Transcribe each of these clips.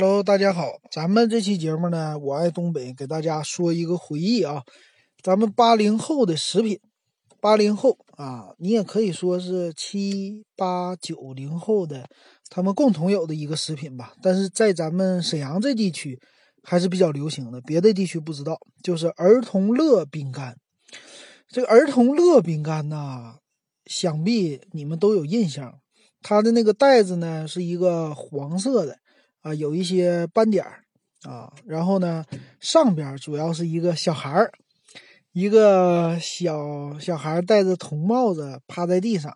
Hello，大家好，咱们这期节目呢，我爱东北，给大家说一个回忆啊。咱们八零后的食品，八零后啊，你也可以说是七八九零后的，他们共同有的一个食品吧。但是在咱们沈阳这地区还是比较流行的，别的地区不知道。就是儿童乐饼干，这个儿童乐饼干呐，想必你们都有印象，它的那个袋子呢是一个黄色的。啊，有一些斑点儿啊，然后呢，上边主要是一个小孩儿，一个小小孩戴着铜帽子趴在地上，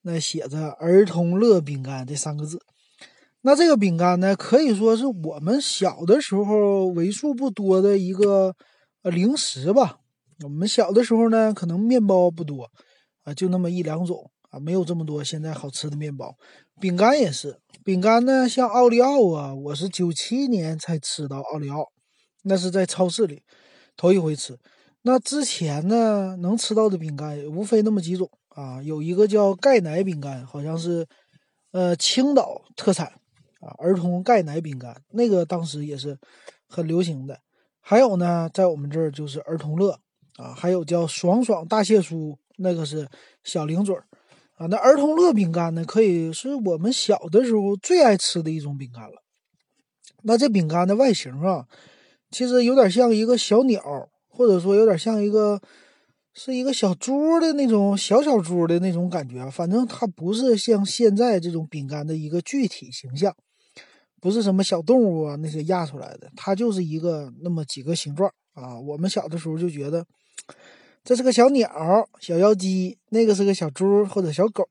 那写着“儿童乐饼干”这三个字。那这个饼干呢，可以说是我们小的时候为数不多的一个呃零食吧。我们小的时候呢，可能面包不多啊，就那么一两种。啊，没有这么多现在好吃的面包，饼干也是。饼干呢，像奥利奥啊，我是九七年才吃到奥利奥，那是在超市里头一回吃。那之前呢，能吃到的饼干无非那么几种啊，有一个叫钙奶饼干，好像是呃青岛特产啊，儿童钙奶饼干，那个当时也是很流行的。还有呢，在我们这儿就是儿童乐啊，还有叫爽爽大蟹酥，那个是小零嘴儿。那儿童乐饼干呢，可以是我们小的时候最爱吃的一种饼干了。那这饼干的外形啊，其实有点像一个小鸟，或者说有点像一个是一个小猪的那种小小猪的那种感觉。反正它不是像现在这种饼干的一个具体形象，不是什么小动物啊那些压出来的，它就是一个那么几个形状啊。我们小的时候就觉得。这是个小鸟、小妖姬，那个是个小猪或者小狗，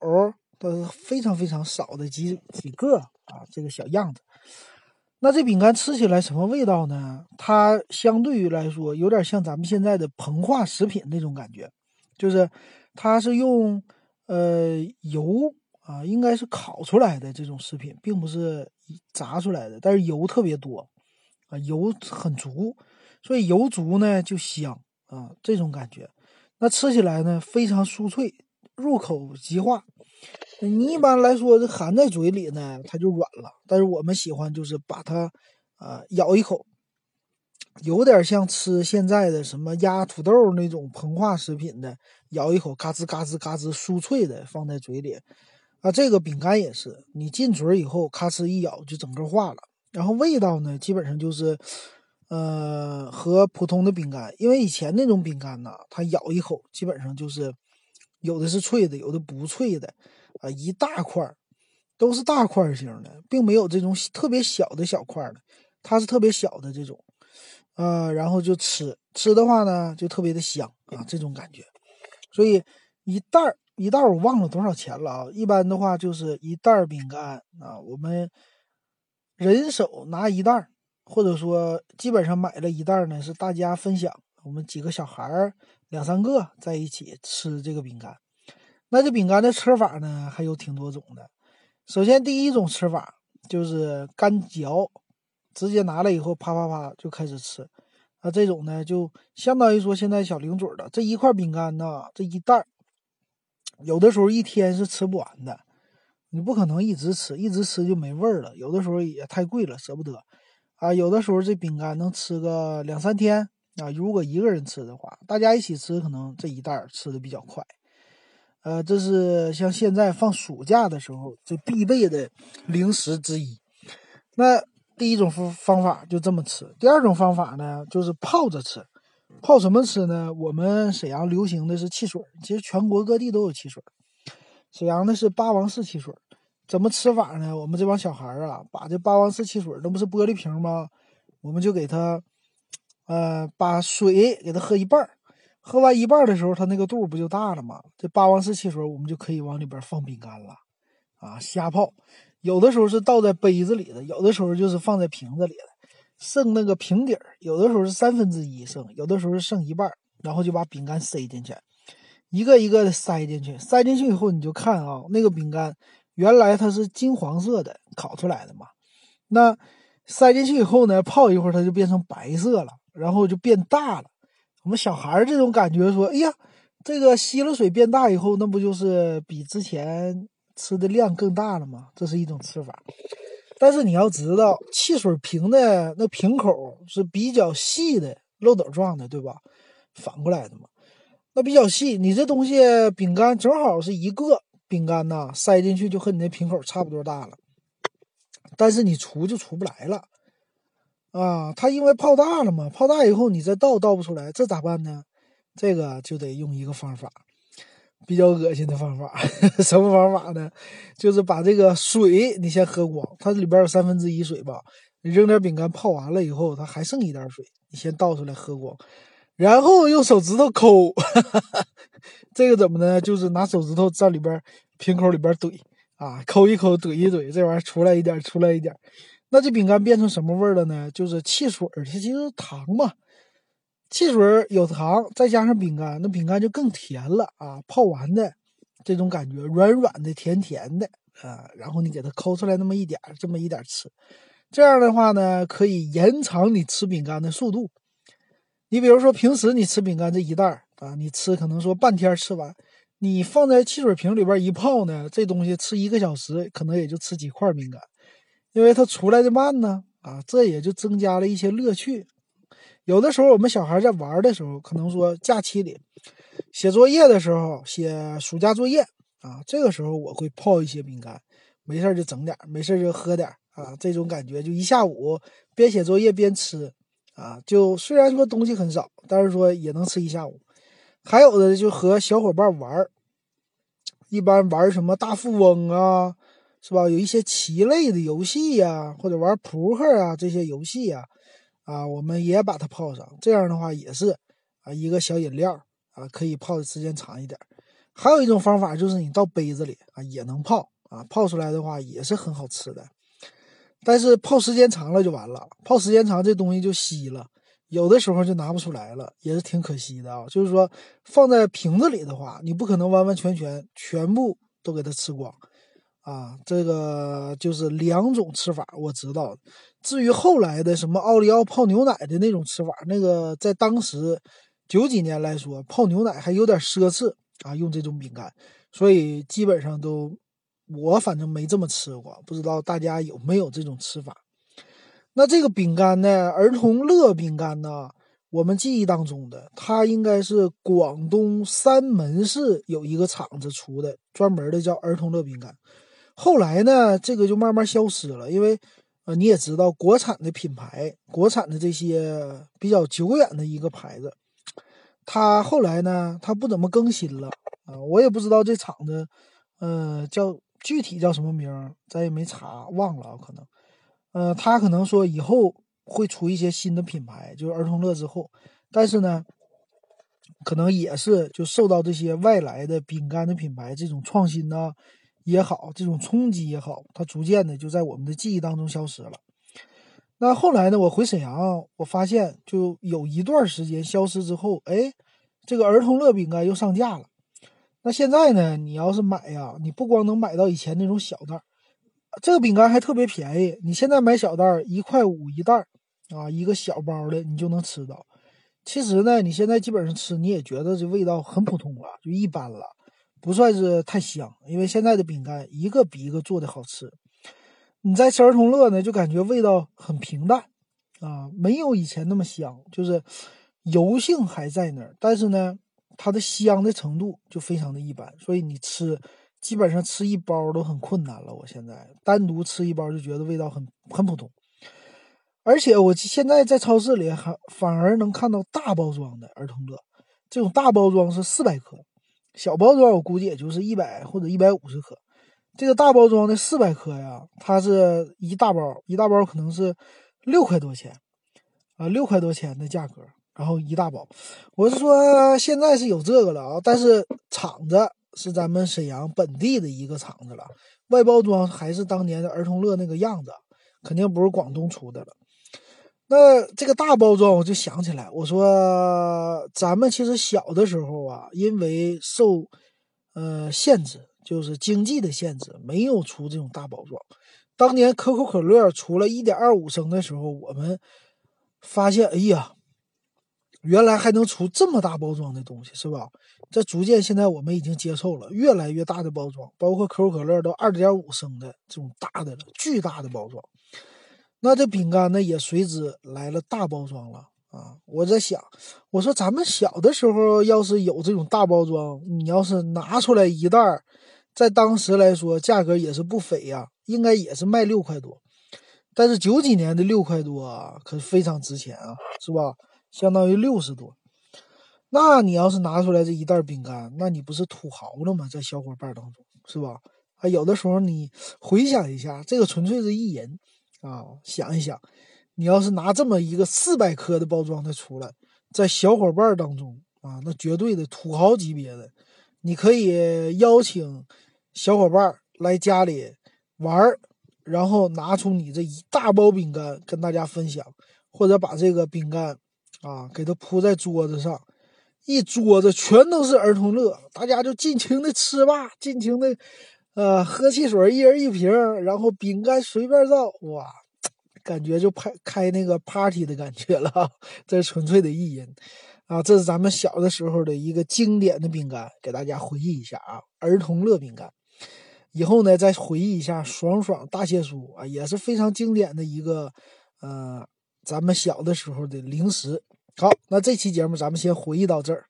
都是非常非常少的几几个啊，这个小样子。那这饼干吃起来什么味道呢？它相对于来说有点像咱们现在的膨化食品那种感觉，就是它是用呃油啊，应该是烤出来的这种食品，并不是炸出来的，但是油特别多啊，油很足，所以油足呢就香啊，这种感觉。那吃起来呢，非常酥脆，入口即化。你一般来说，这含在嘴里呢，它就软了。但是我们喜欢就是把它，啊，咬一口，有点像吃现在的什么压土豆那种膨化食品的，咬一口，嘎吱嘎吱嘎吱，酥脆的放在嘴里。啊，这个饼干也是，你进嘴以后，咔哧一咬就整个化了。然后味道呢，基本上就是。呃，和普通的饼干，因为以前那种饼干呢，它咬一口基本上就是有的是脆的，有的不脆的，啊，一大块儿都是大块型的，并没有这种特别小的小块的，它是特别小的这种，呃，然后就吃吃的话呢，就特别的香啊，这种感觉。所以一袋儿一袋儿我忘了多少钱了啊，一般的话就是一袋儿饼干啊，我们人手拿一袋儿。或者说，基本上买了一袋呢，是大家分享，我们几个小孩儿两三个在一起吃这个饼干。那这饼干的吃法呢，还有挺多种的。首先，第一种吃法就是干嚼，直接拿了以后啪啪啪就开始吃。啊，这种呢，就相当于说现在小零嘴的这一块饼干呢，这一袋有的时候一天是吃不完的。你不可能一直吃，一直吃就没味儿了。有的时候也太贵了，舍不得。啊，有的时候这饼干能吃个两三天啊。如果一个人吃的话，大家一起吃，可能这一袋吃的比较快。呃，这是像现在放暑假的时候这必备的零食之一。那第一种方方法就这么吃，第二种方法呢就是泡着吃。泡什么吃呢？我们沈阳流行的是汽水，其实全国各地都有汽水。沈阳的是八王寺汽水。怎么吃法呢？我们这帮小孩啊，把这八王寺汽水，那不是玻璃瓶吗？我们就给他，呃，把水给他喝一半喝完一半的时候，他那个肚不就大了吗？这八王寺汽水，我们就可以往里边放饼干了，啊，瞎泡。有的时候是倒在杯子里的，有的时候就是放在瓶子里的，剩那个瓶底儿，有的时候是三分之一剩，有的时候是剩一半然后就把饼干塞进去，一个一个的塞进去，塞进去以后，你就看啊，那个饼干。原来它是金黄色的，烤出来的嘛。那塞进去以后呢，泡一会儿它就变成白色了，然后就变大了。我们小孩儿这种感觉说：“哎呀，这个吸了水变大以后，那不就是比之前吃的量更大了吗？”这是一种吃法。但是你要知道，汽水瓶的那瓶口是比较细的，漏斗状的，对吧？反过来的嘛，那比较细。你这东西饼干正好是一个饼干呐，塞进去就和你那瓶口差不多大了，但是你出就出不来了啊！它因为泡大了嘛，泡大以后你再倒倒不出来，这咋办呢？这个就得用一个方法。比较恶心的方法，什么方法呢？就是把这个水你先喝光，它里边有三分之一水吧。你扔点饼干泡完了以后，它还剩一点水，你先倒出来喝光，然后用手指头抠。这个怎么呢？就是拿手指头在里边瓶口里边怼啊，抠一抠，怼一怼，这玩意儿出来一点，出来一点。那这饼干变成什么味儿了呢？就是汽水，它其实糖嘛。汽水有糖，再加上饼干，那饼干就更甜了啊！泡完的这种感觉，软软的、甜甜的啊。然后你给它抠出来那么一点这么一点吃，这样的话呢，可以延长你吃饼干的速度。你比如说平时你吃饼干这一袋啊，你吃可能说半天吃完，你放在汽水瓶里边一泡呢，这东西吃一个小时可能也就吃几块饼干，因为它出来的慢呢啊，这也就增加了一些乐趣。有的时候，我们小孩在玩的时候，可能说假期里写作业的时候，写暑假作业啊，这个时候我会泡一些饼干，没事就整点，没事就喝点啊，这种感觉就一下午边写作业边吃啊，就虽然说东西很少，但是说也能吃一下午。还有的就和小伙伴玩一般玩什么大富翁啊，是吧？有一些棋类的游戏呀，或者玩扑克啊这些游戏呀。啊，我们也把它泡上，这样的话也是啊，一个小饮料啊，可以泡的时间长一点。还有一种方法就是你倒杯子里啊，也能泡啊，泡出来的话也是很好吃的。但是泡时间长了就完了，泡时间长这东西就稀了，有的时候就拿不出来了，也是挺可惜的啊。就是说放在瓶子里的话，你不可能完完全全全部都给它吃光。啊，这个就是两种吃法，我知道。至于后来的什么奥利奥泡牛奶的那种吃法，那个在当时九几年来说，泡牛奶还有点奢侈啊，用这种饼干，所以基本上都我反正没这么吃过，不知道大家有没有这种吃法。那这个饼干呢，儿童乐饼干呢，我们记忆当中的，它应该是广东三门市有一个厂子出的，专门的叫儿童乐饼干。后来呢，这个就慢慢消失了，因为，呃，你也知道，国产的品牌，国产的这些比较久远的一个牌子，它后来呢，它不怎么更新了啊，我也不知道这厂子，呃，叫具体叫什么名，咱也没查，忘了啊可能，呃，他可能说以后会出一些新的品牌，就是儿童乐之后，但是呢，可能也是就受到这些外来的饼干的品牌这种创新呢。也好，这种冲击也好，它逐渐的就在我们的记忆当中消失了。那后来呢？我回沈阳，我发现就有一段时间消失之后，哎，这个儿童乐饼干又上架了。那现在呢？你要是买呀，你不光能买到以前那种小袋儿，这个饼干还特别便宜。你现在买小袋儿，一块五一袋儿啊，一个小包的你就能吃到。其实呢，你现在基本上吃，你也觉得这味道很普通了，就一般了。不算是太香，因为现在的饼干一个比一个做的好吃。你在吃儿童乐呢，就感觉味道很平淡啊，没有以前那么香，就是油性还在那儿，但是呢，它的香的程度就非常的一般。所以你吃，基本上吃一包都很困难了。我现在单独吃一包就觉得味道很很普通，而且我现在在超市里还反而能看到大包装的儿童乐，这种大包装是四百克。小包装我估计也就是一百或者一百五十克，这个大包装的四百克呀，它是一大包，一大包可能是六块多钱，啊，六块多钱的价格，然后一大包。我是说现在是有这个了啊，但是厂子是咱们沈阳本地的一个厂子了，外包装还是当年的儿童乐那个样子，肯定不是广东出的了。那这个大包装，我就想起来，我说 咱们其实小的时候啊，因为受呃限制，就是经济的限制，没有出这种大包装。当年可口可乐出了一点二五升的时候，我们发现，哎呀，原来还能出这么大包装的东西，是吧？这逐渐现在我们已经接受了越来越大的包装，包括可口可乐都二点五升的这种大的了，巨大的包装。那这饼干呢，也随之来了大包装了啊！我在想，我说咱们小的时候要是有这种大包装，你要是拿出来一袋，在当时来说价格也是不菲呀，应该也是卖六块多。但是九几年的六块多啊，可是非常值钱啊，是吧？相当于六十多。那你要是拿出来这一袋饼干，那你不是土豪了吗？在小伙伴当中，是吧？啊，有的时候你回想一下，这个纯粹是意淫。啊，想一想，你要是拿这么一个四百克的包装的出来，在小伙伴当中啊，那绝对的土豪级别的，你可以邀请小伙伴来家里玩儿，然后拿出你这一大包饼干跟大家分享，或者把这个饼干啊给它铺在桌子上，一桌子全都是儿童乐，大家就尽情的吃吧，尽情的。呃，喝汽水，一人一瓶，然后饼干随便造，哇，感觉就开开那个 party 的感觉了，这是纯粹的意淫啊！这是咱们小的时候的一个经典的饼干，给大家回忆一下啊，儿童乐饼干。以后呢，再回忆一下爽爽大蟹酥啊，也是非常经典的一个呃，咱们小的时候的零食。好，那这期节目咱们先回忆到这儿。